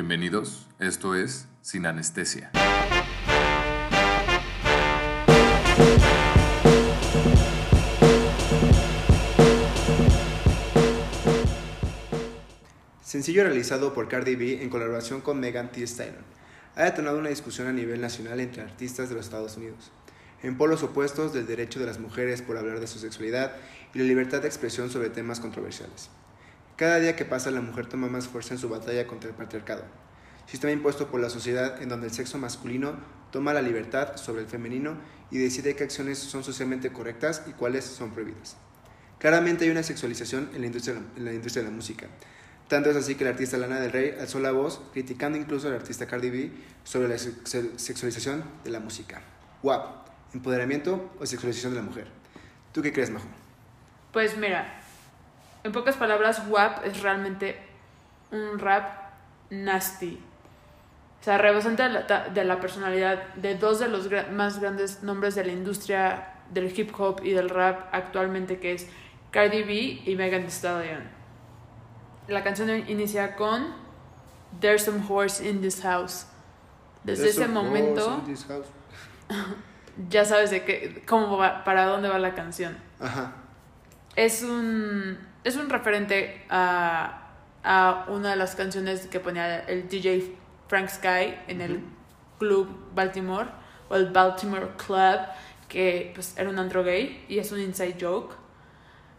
Bienvenidos, esto es Sin Anestesia. Sencillo realizado por Cardi B en colaboración con Megan Thee Stallion, ha detonado una discusión a nivel nacional entre artistas de los Estados Unidos, en polos opuestos del derecho de las mujeres por hablar de su sexualidad y la libertad de expresión sobre temas controversiales. Cada día que pasa la mujer toma más fuerza en su batalla contra el patriarcado, sistema impuesto por la sociedad en donde el sexo masculino toma la libertad sobre el femenino y decide qué acciones son socialmente correctas y cuáles son prohibidas. Claramente hay una sexualización en la industria, la de la música. Tanto es así que el artista Lana del Rey alzó la voz, criticando incluso al artista Cardi B sobre la sexualización de la música. WAP, empoderamiento o sexualización de la mujer. ¿Tú qué crees, Majo? Pues mira, en pocas palabras, WAP es realmente un rap nasty. O sea, rebasante de la, de la personalidad de dos de los más grandes nombres de la industria del hip hop y del rap actualmente, que es Cardi B y Megan Thee Stallion. La canción inicia con There's some horse in this house. Desde There's ese momento ya sabes de qué, cómo va, para dónde va la canción. Ajá. Es un, es un referente a, a una de las canciones que ponía el DJ Frank Sky en el club Baltimore o el Baltimore Club, que pues era un antro gay y es un inside joke.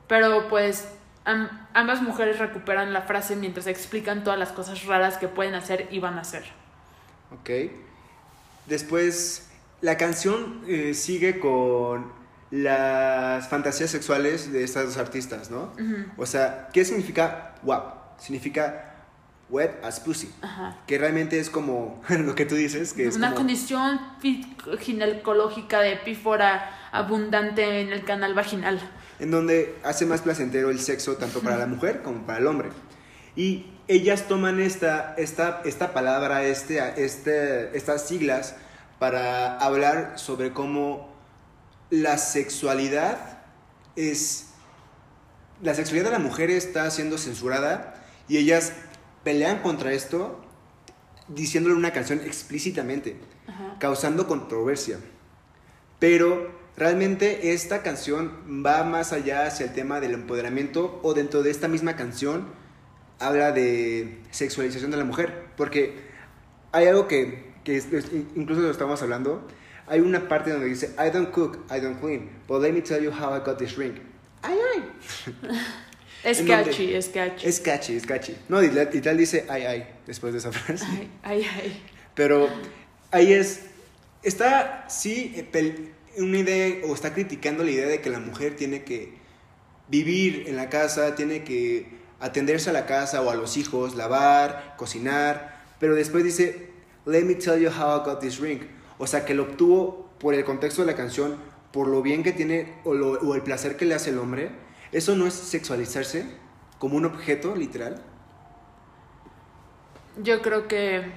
Pero pues am- ambas mujeres recuperan la frase mientras explican todas las cosas raras que pueden hacer y van a hacer. Ok. Después, la canción eh, sigue con las fantasías sexuales de estas dos artistas, ¿no? O sea, ¿qué significa WAP? Significa wet as pussy. Ajá. Que realmente es como lo que tú dices, que es una como... condición ginecológica de pífora abundante en el canal vaginal. en donde hace más placentero el sexo tanto para la mujer como para el hombre. Y ellas toman esta, esta, esta palabra, este, este, estas siglas, para hablar sobre cómo la sexualidad es... La sexualidad de la mujer está siendo censurada y ellas pelean contra esto diciéndole una canción explícitamente, causando controversia. Pero realmente esta canción va más allá hacia el tema del empoderamiento o dentro de esta misma canción habla de sexualización de la mujer. Porque hay algo que, que incluso lo estamos hablando. Hay una parte donde dice, I don't cook, I don't clean, but let me tell you how I got this ring. Ay, ay. Es catchy, es catchy. Es catchy, es catchy. No, y tal y tal dice, ay, ay, después de esa frase. Ay, ay, ay. Pero ahí es, está, sí, eh, una idea, o está criticando la idea de que la mujer tiene que vivir en la casa, tiene que atenderse a la casa o a los hijos, lavar, cocinar, pero después dice, let me tell you how I got this ring. O sea, que lo obtuvo por el contexto de la canción, por lo bien que tiene o, lo- o el placer que le hace el hombre. Eso no es sexualizarse como un objeto, literal. Yo creo que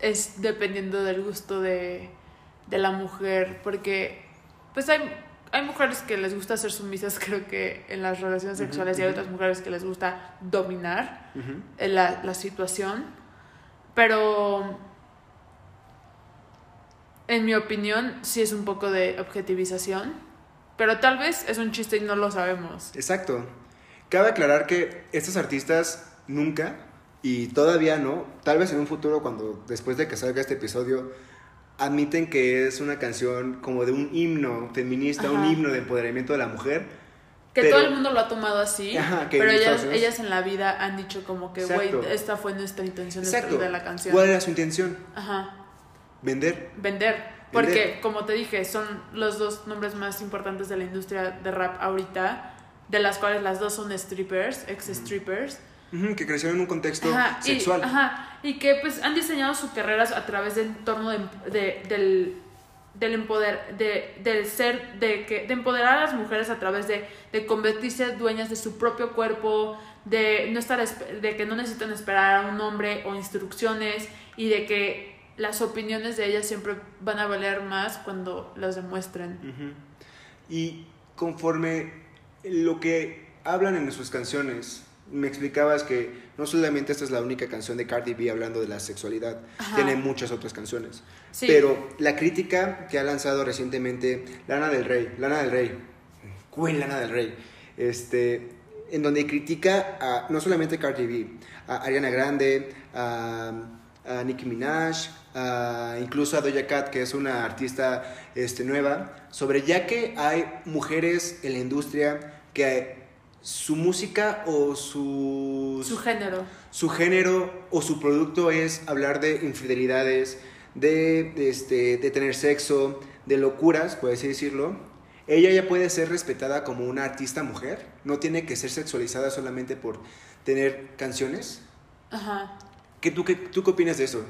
es dependiendo del gusto de, de la mujer, porque pues hay, hay mujeres que les gusta ser sumisas, creo que en las relaciones sexuales, y hay otras mujeres que les gusta dominar la, la situación, pero en mi opinión sí es un poco de objetivización, pero tal vez es un chiste y no lo sabemos. Exacto. Cabe aclarar que estos artistas nunca, y todavía no, tal vez en un futuro cuando después de que salga este episodio, admiten que es una canción como de un himno feminista, un himno de empoderamiento de la mujer. Que Pero- todo el mundo lo ha tomado así, Ajá, pero ellas, ellas en la vida han dicho como que, güey, esta fue nuestra intención de la canción. ¿Cuál era su intención? Ajá, Vender. vender. Porque, como te dije, son los dos nombres más importantes de la industria de rap ahorita, de las cuales las dos son strippers, ex-strippers. Ujú, que crecieron en un contexto Ajá, y, sexual. ajá, y que pues han diseñado sus carreras a través del entorno de, de- del, del empoder, de, del ser, de, que, de empoderar a las mujeres a través de, de convertirse dueñas de su propio cuerpo, de, no estar, de que no necesitan esperar a un hombre o instrucciones y de que las opiniones de ellas siempre van a valer más cuando las demuestren. Y conforme lo que hablan en sus canciones Me explicabas que no solamente esta es la única canción de Cardi B hablando de la sexualidad, Ajá. tiene muchas otras canciones. Sí. Pero la crítica que ha lanzado recientemente Lana del Rey, Lana del Rey, Queen Lana del Rey, este, en donde critica a no solamente Cardi B, a Ariana Grande, a, a Nicki Minaj, a- incluso a Doja Cat, que es una artista este, nueva, sobre ya que hay mujeres en la industria que su música o su, Su género. su género o su producto es hablar de infidelidades, de, de, este, de tener sexo, de locuras, por así decirlo, ella ya puede ser respetada como una artista mujer, no tiene que ser sexualizada solamente por tener canciones. Ajá. ¿Qué, tú, qué, ¿Tú qué opinas de eso?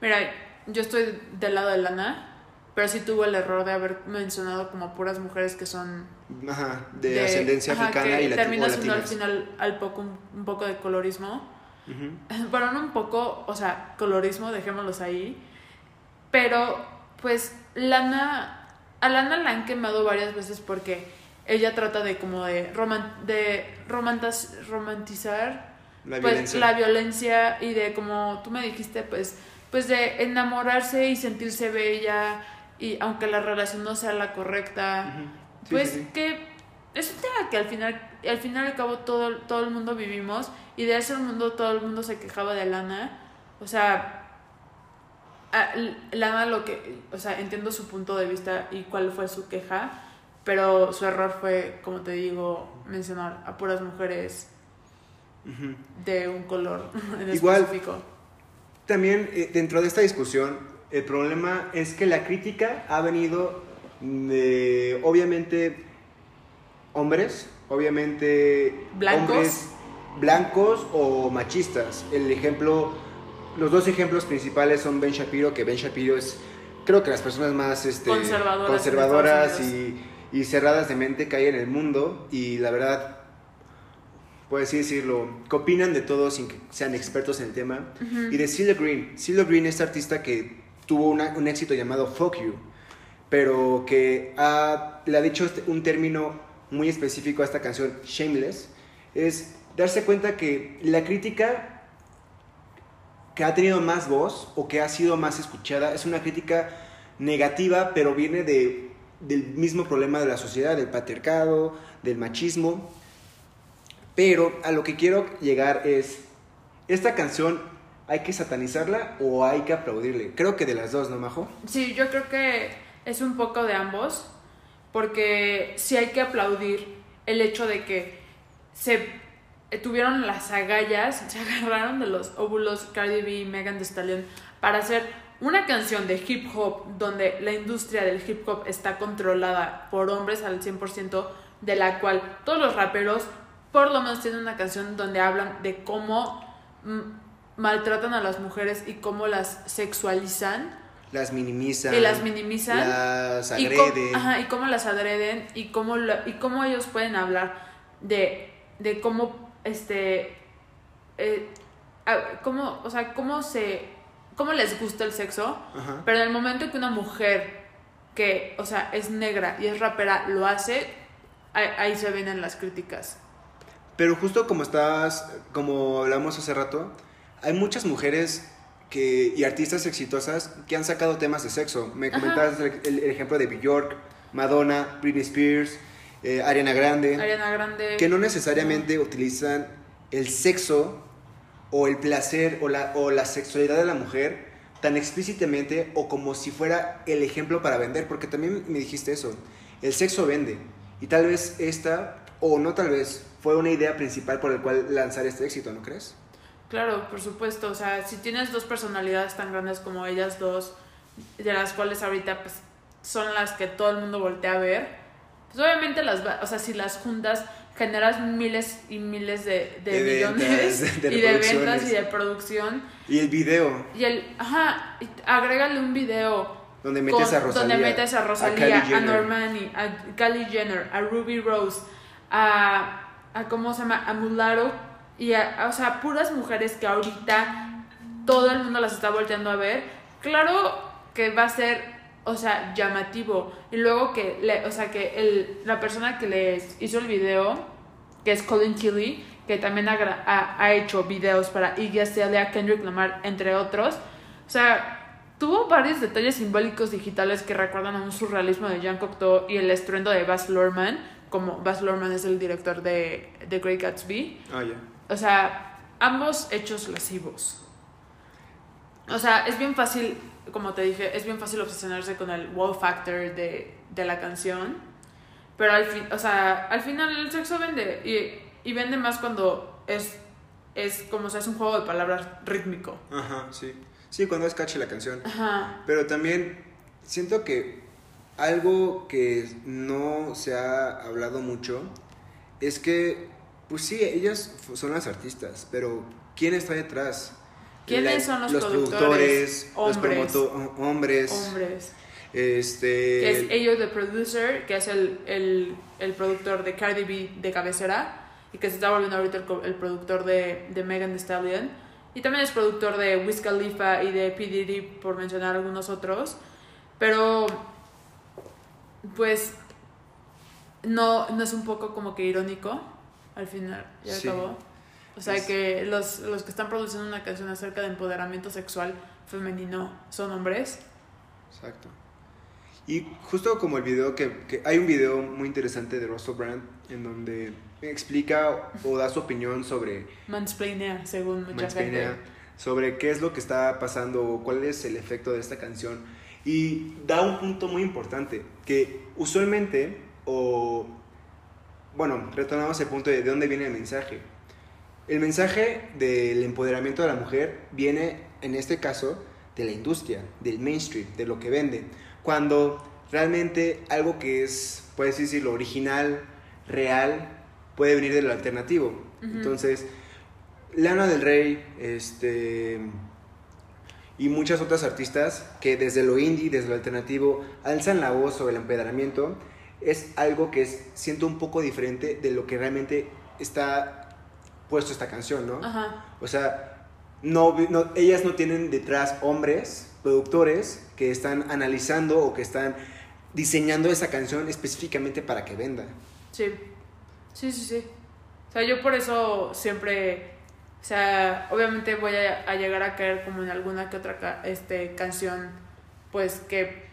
Mira, yo estoy del lado de Lana, pero sí tuvo el error de haber mencionado como puras mujeres que son Ajá, de, ascendencia ajá, africana y lati- termina siendo al final al poco un, un poco de colorismo. Bueno, no un poco, o sea, colorismo, dejémoslos ahí. Pero, pues, Lana, a Lana la han quemado varias veces porque ella trata de como de, roman, de romantas, romantizar La pues, violencia. la violencia y de como tú me dijiste, pues, pues de enamorarse y sentirse bella y aunque la relación no sea la correcta. Sí, pues sí, sí. que es un tema que al final, al final y al cabo todo, todo el mundo vivimos y de ese mundo todo el mundo se quejaba de Lana, o sea, Lana lo que, o sea, entiendo su punto de vista y cuál fue su queja, pero su error fue, como te digo, mencionar a puras mujeres De un color en Igual. específico. También eh, dentro de esta discusión, el problema es que la crítica ha venido de, obviamente, hombres, obviamente, Blancos. hombres blancos o machistas. El ejemplo, los dos ejemplos principales son Ben Shapiro, que Ben Shapiro es, creo que las personas más este, Conservadoras y, y cerradas de mente que hay en el mundo. Y la verdad, por así decirlo, que opinan de todo sin que sean expertos en el tema. Y de CeeLo Green. CeeLo Green es artista que tuvo una- un éxito llamado Fuck You, pero que ha- le ha dicho este- un término muy específico a esta canción, Shameless, es darse cuenta que la crítica que ha tenido más voz o que ha sido más escuchada es una crítica negativa, pero viene de, del mismo problema de la sociedad, del patriarcado, del machismo. Pero a lo que quiero llegar es, esta canción hay que satanizarla o hay que aplaudirle. Creo que de las dos, ¿no, Majo? Sí, yo creo que es un poco de ambos, porque sí hay que aplaudir el hecho de que se tuvieron las agallas, se agarraron de los óvulos Cardi B y Megan Thee Stallion para hacer una canción de hip hop donde la industria del hip hop está controlada por hombres al 100%, de la cual todos los raperos por lo menos tienen una canción donde hablan de cómo mm, maltratan a las mujeres y cómo las sexualizan Las minimizan. y las minimizan Las y, agreden. ajá, y cómo las agreden y cómo la- y cómo ellos pueden hablar de, de cómo este eh, cómo o sea cómo se cómo les gusta el sexo Ajá. pero en el momento que una mujer que o sea es negra y es rapera lo hace ahí, ahí se vienen las críticas Pero justo como estabas, como hablamos hace rato, hay muchas mujeres que, y artistas exitosas que han sacado temas de sexo. Me comentabas el, el- el ejemplo de Bjork, Madonna, Britney Spears, eh, Ariana Grande, Ariana Grande que no necesariamente utilizan el sexo o el placer o la, o la sexualidad de la mujer tan explícitamente o como si fuera el ejemplo para vender, porque también me dijiste eso, el sexo vende. Y tal vez esta, o no tal vez, fue una idea principal por el cual lanzar este éxito, ¿no crees? Claro, por supuesto. O sea, si tienes dos personalidades tan grandes como ellas dos, de las cuales ahorita pues, son las que todo el mundo voltea a ver, pues obviamente las va, o sea, si las juntas generas miles y miles de, de, De millones ventas, de y de ventas y de producción. Y el video, Y el, ajá, y agrégale un video donde metes con- a Rosalía. donde metes a a Rosalía, a, Jenner. Normani, a Kylie Jenner, a Ruby Rose, a, a ¿cómo se llama? A Mularo y a, a- o sea, puras mujeres que ahorita todo el mundo las está volteando a ver. Claro que va a ser, o sea, llamativo. Y luego que, le, o sea, que el, la persona que les hizo el video, que es Colin Tilly, que también ha, ha, ha hecho videos para Iggy Azalea, Kendrick Lamar, entre otros. O sea, tuvo varios detalles simbólicos digitales que recuerdan a un surrealismo de Jean Cocteau y el estruendo de Baz Luhrmann, como Baz Luhrmann es el director de The Great Gatsby. Ah, ya. O sea, ambos hechos lascivos. O sea, es bien fácil, como te dije, es bien fácil obsesionarse con el wow factor de, de la canción. Pero al fin, o sea, al final el sexo vende. Y, y vende más cuando es, es como o sea, es un juego de palabras rítmico. Ajá, sí. Sí, cuando es catchy la canción. Ajá. Pero también siento que algo que no se ha hablado mucho es que, pues sí, ellas son las artistas, pero ¿quién está detrás? ¿Quiénes son los productores? productores? Los Hombres. promoto- hombres. Hombres. Este. Que es ellos the producer, que es el, el, el productor de Cardi B de cabecera y que se está volviendo ahorita el, el productor de, de Megan Thee Stallion. Y también es productor de Wiz Khalifa y de P. Diddy, por mencionar algunos otros. Pero, pues, no, no es un poco como que irónico al final, ya Sí. acabó. O sea, Es- que los, los que están produciendo una canción acerca de empoderamiento sexual femenino son hombres. Exacto. Y justo como el video que, que hay un video muy interesante de Russell Brand en donde explica o da su opinión sobre Mansplainea, según mucha Mansplainia, gente. sobre qué es lo que está pasando o cuál es el efecto de esta canción y da un punto muy importante que usualmente o bueno retornamos al punto de de dónde viene el mensaje el mensaje del empoderamiento de la mujer viene en este caso de la industria del mainstream de lo que vende. Cuando realmente algo que es puedes decirlo original real puede venir del alternativo. Ujú. entonces Lana del Rey, este y muchas otras artistas que desde lo indie, desde lo alternativo, alzan la voz sobre el empoderamiento, es algo que es, siento un poco diferente de lo que realmente está puesto esta canción, ¿no? Ajá. O sea, no, no- ellas no tienen detrás hombres, productores, que están analizando o que están diseñando esa canción específicamente para que venda. Sí. Sí, sí, sí. O sea, yo por eso siempre. O sea, obviamente voy a, a llegar a caer como en alguna que otra ca- este, canción, pues que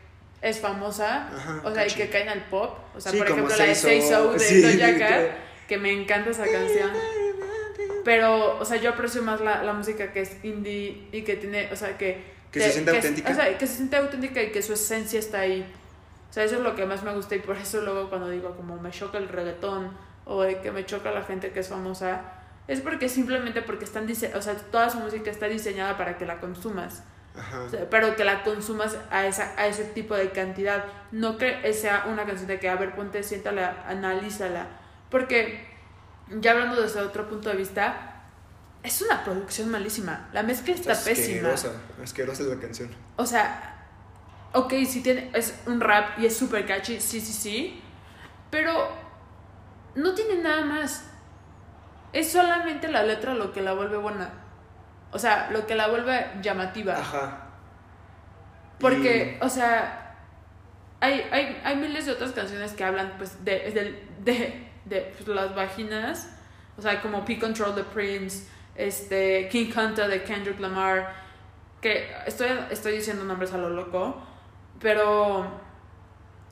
es famosa. Ajá, o sea, y que caen al pop. O sea, Sí, por ejemplo, la de Say So. De Sí, Doja que- que me encanta esa canción. Pero, o sea, yo aprecio más la, la música que es indie y que tiene, o sea, que... Que se siente auténtica. o sea, que se siente auténtica y que su esencia está ahí. O sea, eso es lo que más me gusta y por eso luego cuando digo como me choca el reggaetón o de que me choca la gente que es famosa, es porque simplemente porque están dise o sea, toda su música está diseñada para que la consumas, Ajá. O sea, pero que la consumas a esa a ese tipo de cantidad, no que sea una canción de que a ver, ponte, siéntala, analízala, porque ya hablando desde otro punto de vista, es una producción malísima. La mezcla está pésima. asquerosa, asquerosa es la canción. O sea, ok, sí tiene, es un rap y es súper catchy, sí, sí, sí, pero no tiene nada más. Es solamente la letra lo que la vuelve buena. O sea, lo que la vuelve llamativa. Ajá. Porque, o sea, hay, hay, hay miles de otras canciones que hablan, pues, de, de, de, de, pues, las vaginas. O sea, como P-Control de Prince, este, King Hunter de Kendrick Lamar. Que estoy, estoy diciendo nombres a lo loco. Pero...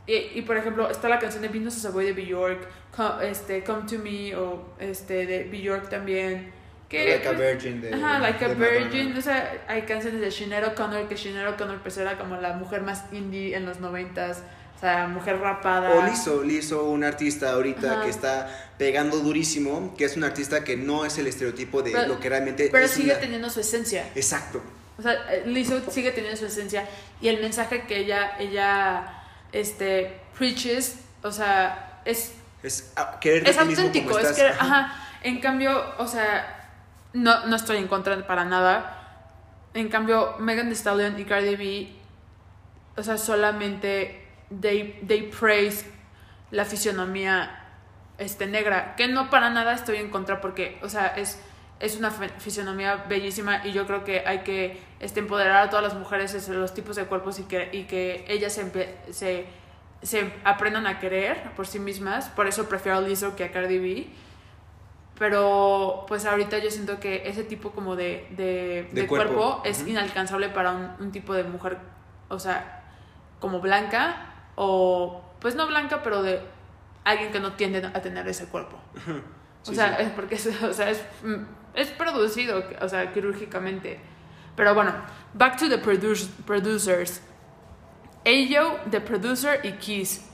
Y, y por ejemplo, está la canción de Venus as a Boy de Bjork, Co- este, Come to Me, o este, de Bjork también. Que, like a Virgin de. Ajá, Like a Madonna. Virgin. O sea, hay canciones de Sinead O'Connor que Sinead O'Connor pues era como la mujer más indie en los noventas. O sea, mujer rapada. O Lizzo, Lizzo, un artista ahorita Ajá. que está pegando durísimo, que es un artista que no es el estereotipo de Pero- lo que realmente Pero es sigue una- teniendo su esencia. Exacto. O sea, eh, Lizzo sigue teniendo su esencia. Y el mensaje que ella, ella, este, preaches, o sea, es Es ah, es auténtico, es que, ajá, en cambio, o sea, no, no estoy en contra para nada. En cambio, Megan Thee Stallion y Cardi B, o sea, solamente they, they praise la fisionomía este, negra, que no para nada estoy en contra porque, o sea, es, es una fisionomía bellísima y yo creo que hay que este, empoderar a todas las mujeres sobre los tipos de cuerpos y que, y que ellas se, se, se aprendan a querer por sí mismas. Por eso prefiero a Lizzo que a Cardi B. Pero pues ahorita yo siento que ese tipo como de, de, De de cuerpo. cuerpo, es inalcanzable para un, un tipo de mujer, o sea, como blanca o pues no blanca, pero de alguien que no tiende a tener ese cuerpo. o sea, sí. es porque es, o sea, es, es producido, o sea, quirúrgicamente. Pero bueno, back to the produce- producers. Ayo, The Producer y Kiss.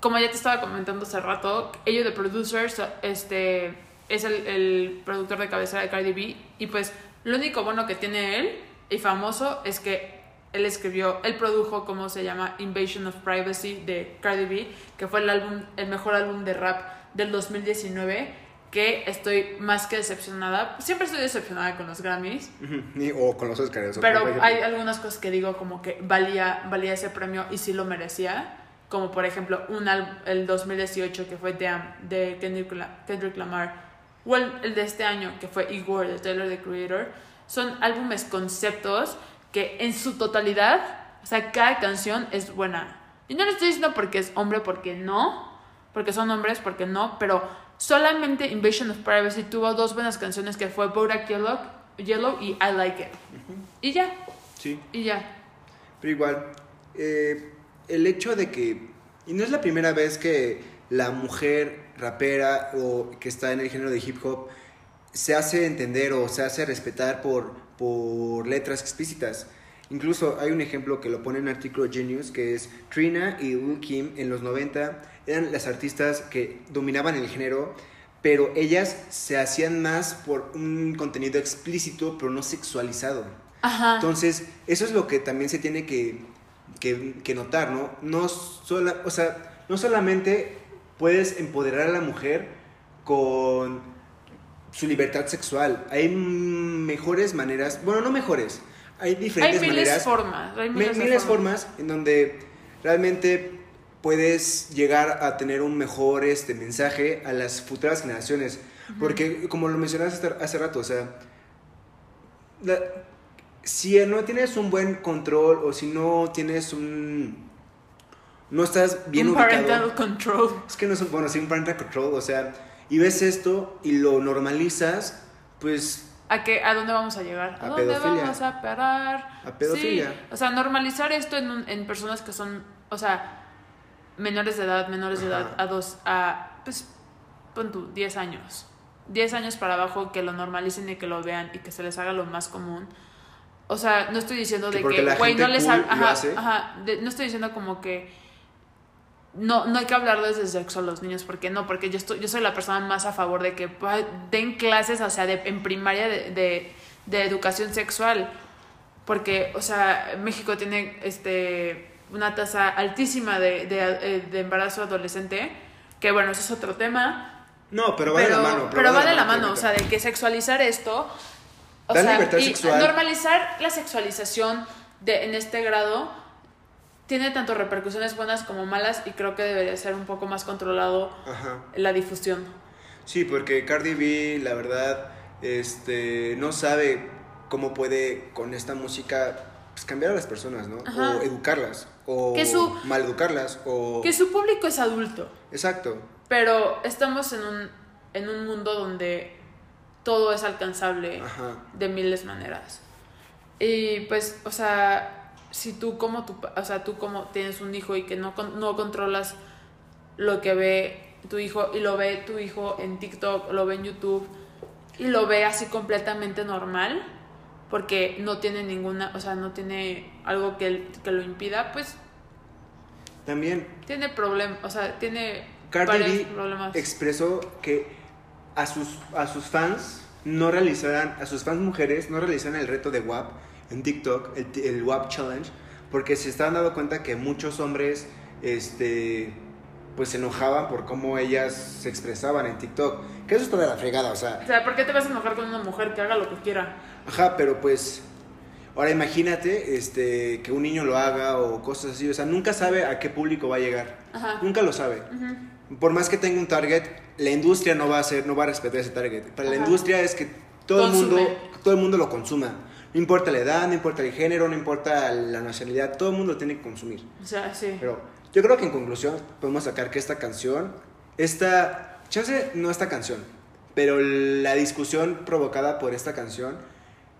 Como ya te estaba comentando hace rato, Ayo, The Producer, este, es el, el productor de cabecera de Cardi B. Y pues lo único bueno que tiene él y famoso es que él escribió, él produjo, como se llama, Invasion of Privacy de Cardi B, que fue el, álbum, el mejor álbum de rap del 2019, que estoy más que decepcionada. Siempre estoy decepcionada con los Grammys. O con los Oscars. Pero hay algunas cosas que digo como que valía, valía ese premio y sí lo merecía. Como por ejemplo un el 2018 que fue Damn de Kendrick, Kendrick Lamar. O el, el de este año que fue Igor de Taylor the Creator. Son álbumes conceptos que en su totalidad, o sea, cada canción es buena. Y no lo estoy diciendo porque es hombre, porque no. Porque son hombres, porque no. Pero solamente Invasion of Privacy tuvo dos buenas canciones que fue Bodak Yellow, Yellow y I Like It. Y ya, Sí. y ya. Pero igual, eh, el hecho de que, y no es la primera vez que la mujer rapera o que está en el género de hip hop se hace entender o se hace respetar por, por letras explícitas. Incluso hay un ejemplo que lo pone en el artículo Genius, que es Trina y Lil Kim en los 90 eran las artistas que dominaban el género, pero ellas se hacían más por un contenido explícito, pero no sexualizado. Ajá. Entonces, eso es lo que también se tiene que, que- que notar, ¿no? No, sola, o sea, no solamente puedes empoderar a la mujer con su libertad sexual. Hay mejores maneras, bueno, no mejores, hay hay diferentes miles de maneras, formas. Hay mi- miles, miles formas en donde realmente puedes llegar a tener un mejor este mensaje a las futuras generaciones. Porque, como lo mencionaste hace, hace rato, o sea, la- si no tienes un buen control o si no tienes un... No estás bien un ubicado. parental control. Es que no es un, bueno, sí, un parental control, o sea, y ves esto y lo normalizas, pues ¿A, qué, ¿A dónde vamos a llegar? ¿A, A dónde pedofilia. vamos a parar? A pedofilia. Sí, o sea, normalizar esto en, un- en personas que son, o sea, menores de edad, menores de edad, a dos, a, pues, pon tú, 10 años. 10 años para abajo, que lo normalicen y que lo vean y que se les haga lo más común. O sea, no estoy diciendo Que de que, güey, no les cool lo ajá, hace. ajá, de- no estoy diciendo como que no, no hay que hablarles de sexo a los niños, porque no, porque yo, estoy, yo soy la persona más a favor de que pues, den clases, o sea, de, en primaria de, de, de educación sexual, porque, o sea, México tiene este, una tasa altísima de, de, eh, de embarazo adolescente, que bueno, eso es otro tema, no, pero va de la mano. pero va de la mano, o sea, de que sexualizar esto, o sea, libertad y sexual. normalizar la sexualización de, en este grado tiene tanto repercusiones buenas como malas y creo que debería ser un poco más controlado Ajá. la difusión. Sí, porque Cardi B, la verdad, este, no sabe cómo puede con esta música pues, cambiar a las personas, ¿no? Ajá. O educarlas, o Que su- maleducarlas, o... Que su público es adulto, Exacto. pero estamos en un, en un mundo donde todo es alcanzable Ajá. de miles maneras. Y pues, o sea, si tú como tu, o sea, tú como tienes un hijo y que no, no controlas lo que ve tu hijo y lo ve tu hijo en TikTok, lo ve en YouTube y lo ve así completamente normal porque no tiene ninguna, o sea, no tiene algo que, que lo impida, pues También. tiene problemas, o sea, tiene Cardi B expresó que a sus, a sus fans no realizaran, a sus fans mujeres no realizaran el reto de WAP en TikTok, el, el WAP Challenge, porque se estaban dando cuenta que muchos hombres, este, pues se enojaban por cómo ellas se expresaban en TikTok. Que eso está de la fregada, o sea, O sea, ¿por qué te vas a enojar con una mujer que haga lo que quiera? Ajá, pero pues. Ahora imagínate este, que un niño lo haga o cosas así. O sea, nunca sabe a qué público va a llegar. Ajá. Nunca lo sabe. Ujú. Por más que tenga un target, la industria no va a hacer, no va a respetar ese target. Para la industria es que todo el mundo, todo el mundo lo consuma. No importa la edad, no importa el género, no importa la nacionalidad, todo el mundo lo tiene que consumir. O sea, sí. Pero yo creo que en conclusión podemos sacar que esta canción, esta, chance no esta canción, Pero la discusión provocada por esta canción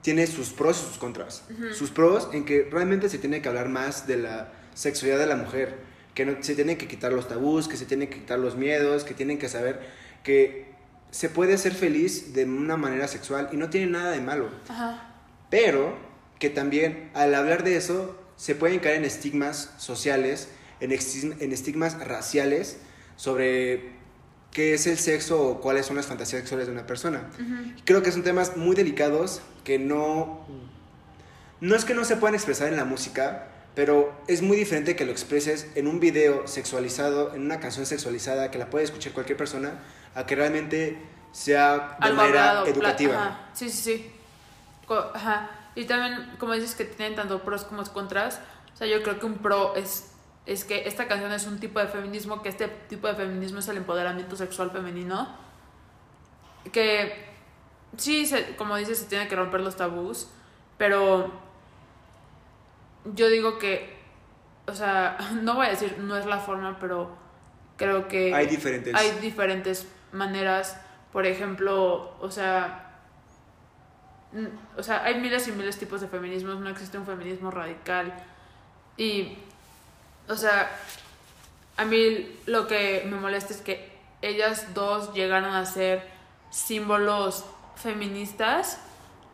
tiene sus pros y sus contras. Sus pros en que realmente se tiene que hablar más de la sexualidad de la mujer, que no, se tienen que quitar los tabús, que se tienen que quitar los miedos, que tienen que saber que se puede ser feliz de una manera sexual y no tiene nada de malo. Ajá. Pero que también al hablar de eso se pueden caer en estigmas sociales, en, estig- en estigmas raciales sobre qué es el sexo o cuáles son las fantasías sexuales de una persona. Creo que son temas muy delicados que no... No es que no se puedan expresar en la música, pero es muy diferente que lo expreses en un video sexualizado, en una canción sexualizada que la puede escuchar cualquier persona, a que realmente sea de Algo manera hablado, educativa. Ajá. Sí, sí, sí. Ajá. Y también, como dices que tienen tanto pros como contras, o sea, yo creo que un pro es, es que esta canción es un tipo de feminismo, que este tipo de feminismo es el empoderamiento sexual femenino. Que sí, se- como dices, se tiene que romper los tabús, pero yo digo que, o sea, no voy a decir no es la forma, pero creo que Hay diferentes. hay diferentes maneras, por ejemplo, o sea, o sea, hay miles y miles de tipos de feminismos, no existe un feminismo radical y, o sea, a mí lo que me molesta es que ellas dos llegaron a ser símbolos feministas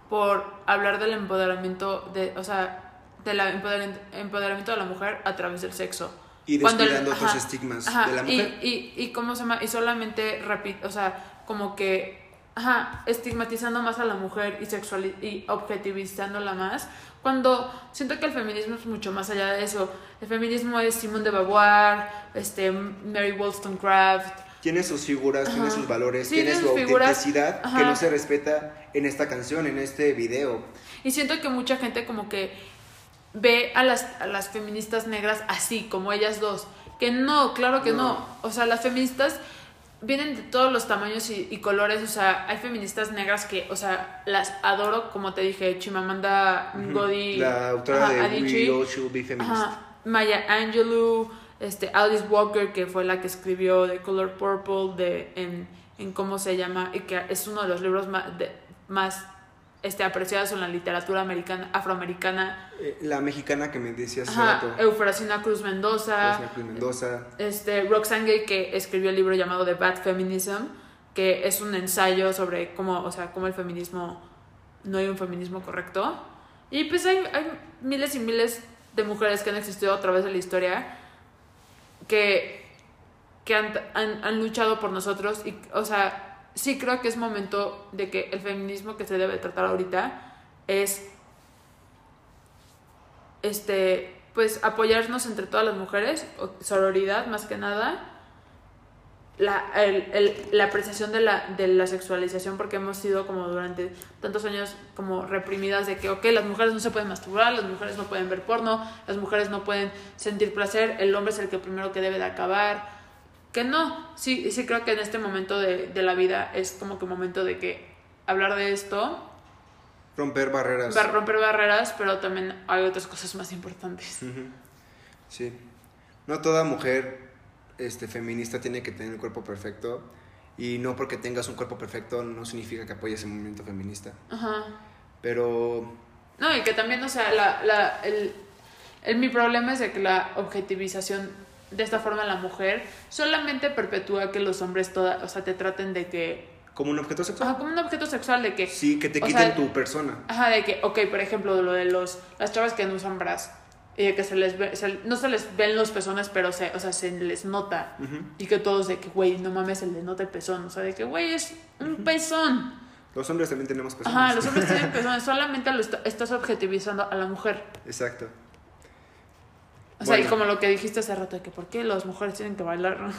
por hablar del empoderamiento de, o sea, del empoderamiento, de la mujer a través del sexo. y descuidando otros estigmas Ajá, de la y, mujer. y, y cómo se llama, y solamente repito, o sea, como que, ajá, estigmatizando más a la mujer y sexual y objetivizándola más, cuando siento que el feminismo es mucho más allá de eso. El feminismo es Simone de Beauvoir, este, Mary Wollstonecraft, Tiene sus figuras, tiene sus valores, Sí, tiene su autenticidad que no se respeta en esta canción, en este video. Y siento que mucha gente como que ve a las, a las feministas negras así, como ellas dos. Que no, claro que no. No. O sea, las feministas vienen de todos los tamaños y, y colores. O sea, hay feministas negras que, o sea, las adoro, como te dije, Chimamanda Ngozi La autora ajá, de Adichie. We Feminist. Ajá, Maya Angelou, este, Alice Walker, que fue la que escribió The Color Purple, de, en, en cómo se llama, y que es uno de los libros más, de- más este, apreciados en la literatura americana, afroamericana. Eh, La mexicana que me decías hace Ajá, rato, Eufrasina Cruz Mendoza, Rosana Cruz Mendoza. este, Roxane Gay, que escribió el libro llamado The Bad Feminism, que es un ensayo sobre cómo, o sea, cómo el feminismo, no hay un feminismo correcto. Y pues hay, hay miles y miles de mujeres que han existido a través de la historia que, que han, han, han luchado por nosotros y, o sea, sí creo que es momento de que el feminismo que se debe tratar ahorita es este pues apoyarnos entre todas las mujeres, sororidad más que nada, la, la apreciación de la, de la sexualización, porque hemos sido como durante tantos años como reprimidas de que, ok, las mujeres no se pueden masturbar, las mujeres no pueden ver porno, las mujeres no pueden sentir placer, el hombre es el que primero que debe de acabar, que no, sí, sí creo que en este momento de, de la vida es como que un momento de que hablar de esto Romper barreras. romper barreras, pero también hay otras cosas más importantes. Sí. No toda mujer este, feminista tiene que tener el cuerpo perfecto. Y no porque tengas un cuerpo perfecto no significa que apoyes el movimiento feminista. Ajá. Pero No, y que también, o sea, la, la, el, el- mi problema es de que la objetivización de esta forma la mujer solamente perpetúa que los hombres toda, o sea, te traten de que, como un objeto sexual. ajá, como un objeto sexual, de que, Sí, que te quiten sea, tu persona. ajá, de que, ok, por ejemplo, lo de los, las chavas que no usan bras, y de que se les ve, se- no se les ven los pezones, pero se, o sea, se les nota, Ujú. y que todos de que, güey, no mames, se le nota el pezón, o sea, de que, güey, es un pezón. Los hombres también tenemos personas. Ajá, los hombres tienen pezones, solamente lo est- estás objetivizando a la mujer. Exacto. O sea, y como lo que dijiste hace rato, de que por qué las mujeres tienen que bailar.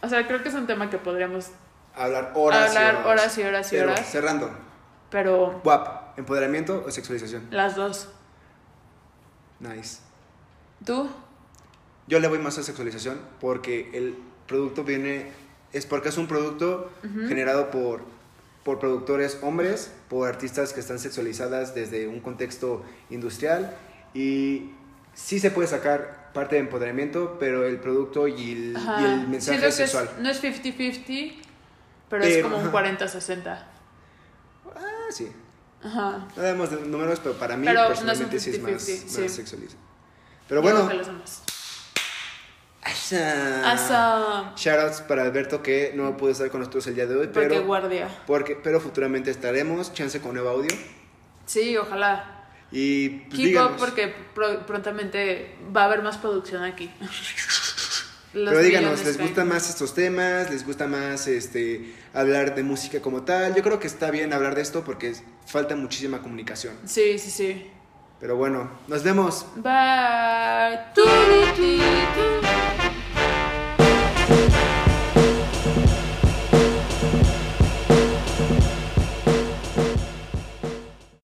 O sea, creo que es un tema que podríamos Hablar horas hablar y horas. horas y horas y Pero, horas, cerrando. pero WAP, empoderamiento o sexualización. las dos. Nice. ¿Tú? Yo le voy más a sexualización porque el producto viene, es porque es un producto generado por, por productores hombres, por artistas que están sexualizadas desde un contexto industrial y sí se puede sacar parte de empoderamiento, pero el producto y el, y el mensaje Siento que es- sexual. no es 50-50, Pero, es Pero, como un ajá. 40-60. Ah, sí. Ajá. No damos de números, pero para mí Pero no es personalmente un sí es más, 50-50, más sí. sexualiza. Pero bueno, asa. Asa. Shoutouts para Alberto que no pudo estar con nosotros el día de hoy, Porque pero, guardia. porque, pero futuramente estaremos, chance con nuevo audio. Sí, ojalá. Y pues Keep díganos. up porque pro- prontamente va a haber más producción aquí. Los Pero díganos, ¿les gustan más estos temas? ¿Les gusta más este hablar de música como tal? Yo creo que está bien hablar de esto porque falta muchísima comunicación. Sí, sí, sí. Pero bueno, nos vemos. Bye.